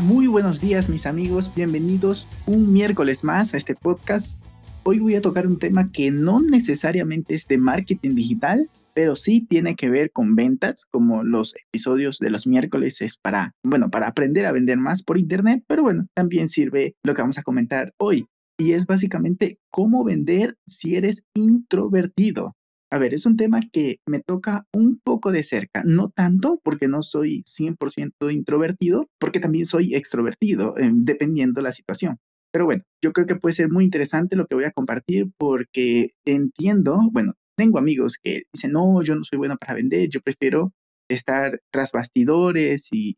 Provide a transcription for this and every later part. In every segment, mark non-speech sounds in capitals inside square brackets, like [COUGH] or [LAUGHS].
Muy buenos días mis amigos, bienvenidos un miércoles más a este podcast. Hoy voy a tocar un tema que no necesariamente es de marketing digital, pero sí tiene que ver con ventas, como los episodios de los miércoles es para, bueno, para aprender a vender más por internet, pero bueno, también sirve lo que vamos a comentar hoy. Y es básicamente cómo vender si eres introvertido. A ver, es un tema que me toca un poco de cerca, no tanto porque no soy 100% introvertido, porque también soy extrovertido, eh, dependiendo la situación. Pero bueno, yo creo que puede ser muy interesante lo que voy a compartir porque entiendo, bueno, tengo amigos que dicen, no, yo no soy bueno para vender, yo prefiero estar tras bastidores y,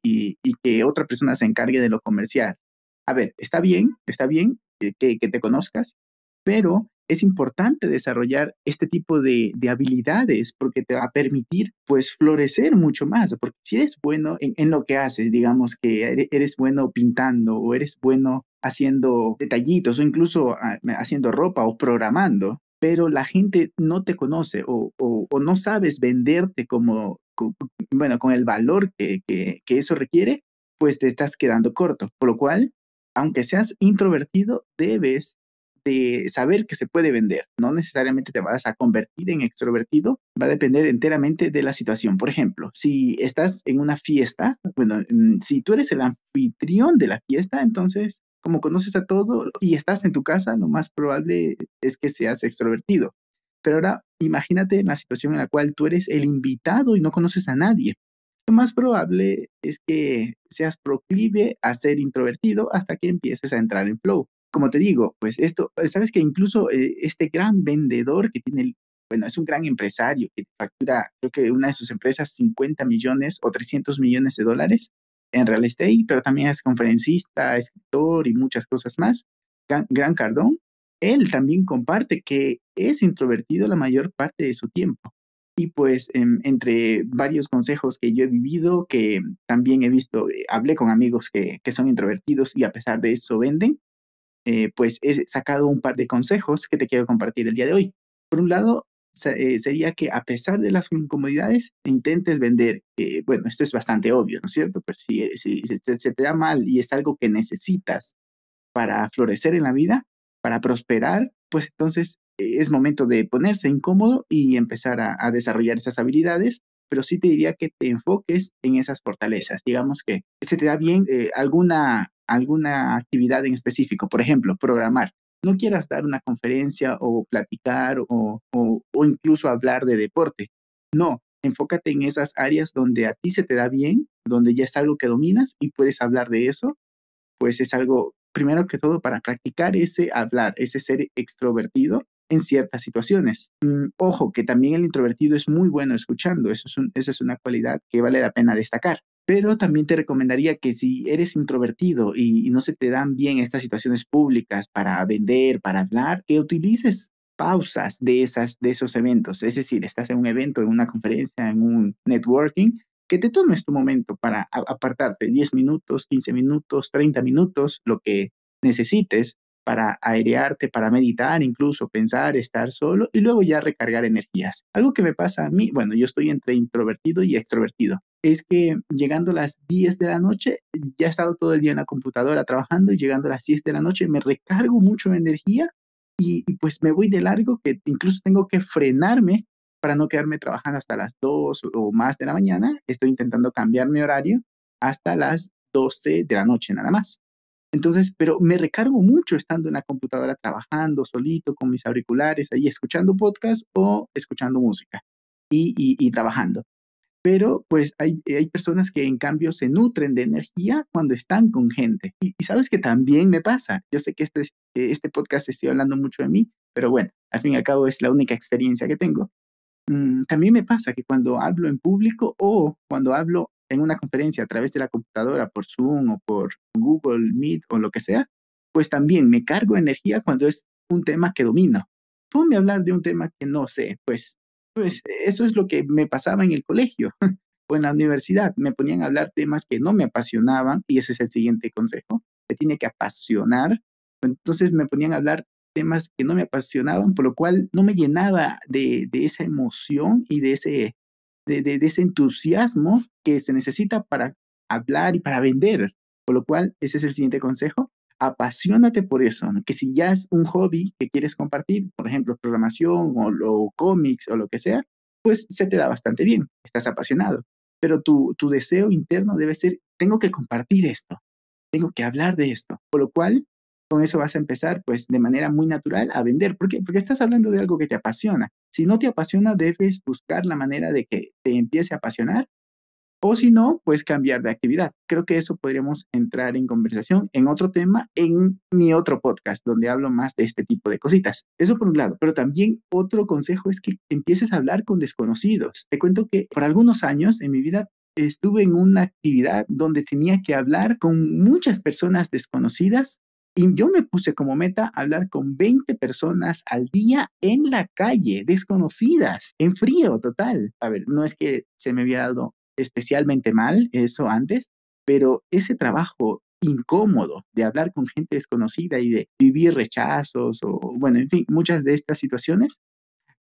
que otra persona se encargue de lo comercial. A ver, está bien, está bien eh, que, que te conozcas, pero es importante desarrollar este tipo de, habilidades porque te va a permitir pues florecer mucho más, porque si eres bueno en, lo que haces, digamos que eres bueno pintando o eres bueno haciendo detallitos o incluso ah, haciendo ropa o programando, pero la gente no te conoce o, no sabes venderte como, bueno, con el valor que, que eso requiere, pues te estás quedando corto. Por lo cual, aunque seas introvertido, debes de saber que se puede vender. No necesariamente te vas a convertir en extrovertido, va a depender enteramente de la situación. Por ejemplo, si estás en una fiesta, bueno, mm, si tú eres el anfitrión de la fiesta, entonces, como conoces a todo y estás en tu casa, lo más probable es que seas extrovertido. Pero ahora imagínate la situación en la cual tú eres el invitado y no conoces a nadie. Lo más probable es que seas proclive a ser introvertido hasta que empieces a entrar en flow como te digo, pues esto, eh, sabes que incluso eh, este gran vendedor que tiene, bueno, es un gran empresario que factura, creo que una de sus empresas 50 millones o 300 millones de dólares en real estate, pero también es conferencista, escritor y muchas cosas más. Gran, Cardón, él también comparte que es introvertido la mayor parte de su tiempo. Y pues em, entre varios consejos que yo he vivido, que también he visto, eh, hablé con amigos que, que son introvertidos y a pesar de eso venden, eh, pues he sacado un par de consejos que te quiero compartir el día de hoy. Por un lado, eh, sería que a pesar de las incomodidades, intentes vender. bueno, esto es bastante obvio, ¿no es cierto? Pues si, si, se te da mal y es algo que necesitas para florecer en la vida, para prosperar, pues entonces eh, es momento de ponerse incómodo y empezar a, desarrollar esas habilidades pero sí te diría que te enfoques en esas fortalezas. Digamos que se te da bien alguna alguna actividad en específico, por ejemplo, programar. No quieras dar una conferencia o platicar o, o, incluso hablar de deporte. No, enfócate en esas áreas donde a ti se te da bien, donde ya es algo que dominas y puedes hablar de eso, pues es algo, primero que todo, para practicar ese hablar, ese ser extrovertido en ciertas situaciones. Mm, ojo, que también el introvertido es muy bueno escuchando, eso es, eso es una cualidad que vale la pena destacar. Pero también te recomendaría que si eres introvertido y, no se te dan bien estas situaciones públicas para vender, para hablar, que utilices pausas de, esas, de esos eventos. Es decir, estás en un evento, en una conferencia, en un networking, que te tomes tu momento para apartarte 10 minutos, 15 minutos, 30 minutos, lo que necesites para airearte, para meditar, incluso pensar, estar solo y luego ya recargar energías. Algo que me pasa a mí, bueno, yo estoy entre introvertido y extrovertido es que llegando a las 10 de la noche, ya he estado todo el día en la computadora trabajando y llegando a las 10 de la noche me recargo mucho de energía y, pues me voy de largo que incluso tengo que frenarme para no quedarme trabajando hasta las 2 o más de la mañana. Estoy intentando cambiar mi horario hasta las 12 de la noche nada más. Entonces, pero me recargo mucho estando en la computadora trabajando solito con mis auriculares ahí escuchando podcast o escuchando música y, y trabajando pero pues hay, hay, personas que en cambio se nutren de energía cuando están con gente. Y, sabes que también me pasa. Yo sé que este, este podcast estoy hablando mucho de mí, pero bueno, al fin y al cabo es la única experiencia que tengo. Mm, también me pasa que cuando hablo en público o cuando hablo en una conferencia a través de la computadora por Zoom o por Google Meet o lo que sea, pues también me cargo energía cuando es un tema que domino. Ponme a hablar de un tema que no sé, pues, pues eso es lo que me pasaba en el colegio [LAUGHS] o en la universidad. Me ponían a hablar temas que no me apasionaban y ese es el siguiente consejo. Te tiene que apasionar. Entonces me ponían a hablar temas que no me apasionaban, por lo cual no me llenaba de, de esa emoción y de ese, de, de, de ese entusiasmo que se necesita para hablar y para vender. Por lo cual, ese es el siguiente consejo. Apasionate por eso, que si ya es un hobby que quieres compartir, por ejemplo, programación o, o cómics o lo que sea, pues se te da bastante bien, estás apasionado. Pero tu, tu deseo interno debe ser, tengo que compartir esto, tengo que hablar de esto. Por lo cual, con eso vas a empezar, pues, de manera muy natural a vender. ¿Por qué? Porque estás hablando de algo que te apasiona. Si no te apasiona, debes buscar la manera de que te empiece a apasionar o si no, pues cambiar de actividad. Creo que eso podríamos entrar en conversación en otro tema, en mi otro podcast, donde hablo más de este tipo de cositas. Eso por un lado, pero también otro consejo es que empieces a hablar con desconocidos. Te cuento que por algunos años en mi vida estuve en una actividad donde tenía que hablar con muchas personas desconocidas y yo me puse como meta hablar con 20 personas al día en la calle, desconocidas, en frío total. A ver, no es que se me había dado especialmente mal eso antes, pero ese trabajo incómodo de hablar con gente desconocida y de vivir rechazos o, bueno, en fin, muchas de estas situaciones,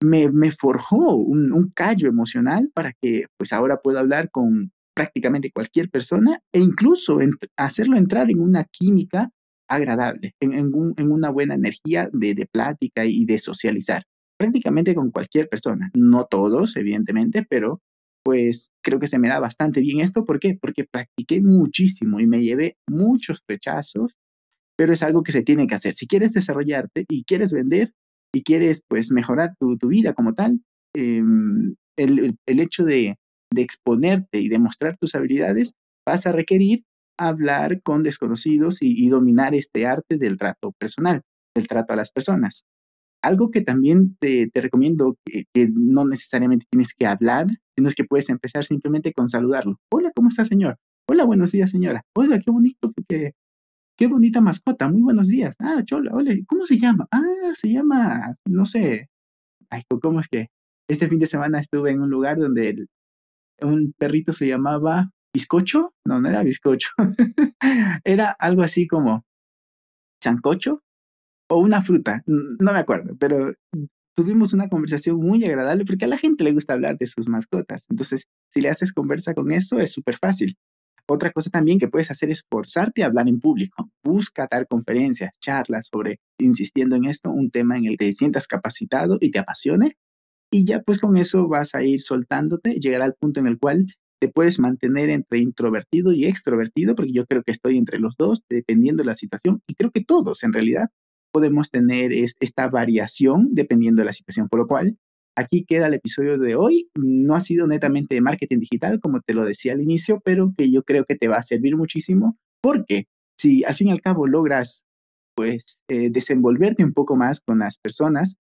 me, forjó un, un, callo emocional para que pues ahora pueda hablar con prácticamente cualquier persona e incluso hacerlo entrar en una química agradable, en, en una buena energía de, de plática y de socializar, prácticamente con cualquier persona, no todos, evidentemente, pero pues creo que se me da bastante bien esto. ¿Por qué? Porque practiqué muchísimo y me llevé muchos rechazos, pero es algo que se tiene que hacer. Si quieres desarrollarte y quieres vender y quieres pues mejorar tu, tu vida como tal, eh, el, el, hecho de, exponerte y demostrar tus habilidades vas a requerir hablar con desconocidos y, dominar este arte del trato personal, del trato a las personas. Algo que también te, te recomiendo que, que, no necesariamente tienes que hablar, sino es que puedes empezar simplemente con saludarlo. Hola, ¿cómo está, señor? Hola, buenos días, señora. Hola, qué bonito, qué, qué bonita mascota. Muy buenos días. Ah, chola, hola. ¿Cómo se llama? Ah, se llama, no sé. Ay, ¿cómo es que? Este fin de semana estuve en un lugar donde un perrito se llamaba bizcocho. No, no era bizcocho. [LAUGHS] era algo así como sancocho o una fruta, no me acuerdo, pero tuvimos una conversación muy agradable porque a la gente le gusta hablar de sus mascotas. Entonces, si le haces conversa con eso, es súper fácil. Otra cosa también que puedes hacer es forzarte a hablar en público. Busca dar conferencias, charlas sobre, insistiendo en esto, un tema en el que te sientas capacitado y te apasione. Y ya pues con eso vas a ir soltándote, llegará al punto en el cual te puedes mantener entre introvertido y extrovertido, porque yo creo que estoy entre los dos, dependiendo de la situación, y creo que todos en realidad podemos tener es, esta variación dependiendo de la situación. Por lo cual, aquí queda el episodio de hoy. No ha sido netamente de marketing digital, como te lo decía al inicio, pero que yo creo que te va a servir muchísimo porque si al fin y al cabo logras pues eh, desenvolverte un poco más con las personas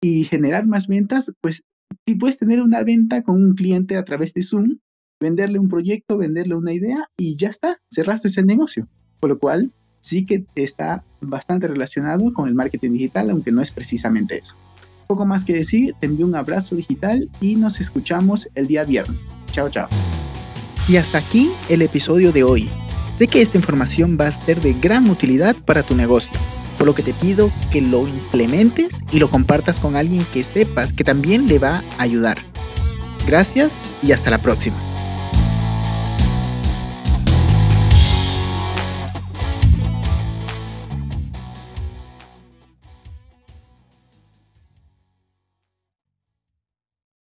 y generar más ventas, pues si puedes tener una venta con un cliente a través de Zoom, venderle un proyecto, venderle una idea y ya está, cerraste el negocio. Por lo cual, sí que está bastante relacionado con el marketing digital, aunque no es precisamente eso. Poco más que decir, te envío un abrazo digital y nos escuchamos el día viernes. Chao, chao. Y hasta aquí el episodio de hoy. Sé que esta información va a ser de gran utilidad para tu negocio, por lo que te pido que lo implementes y lo compartas con alguien que sepas que también le va a ayudar. Gracias y hasta la próxima.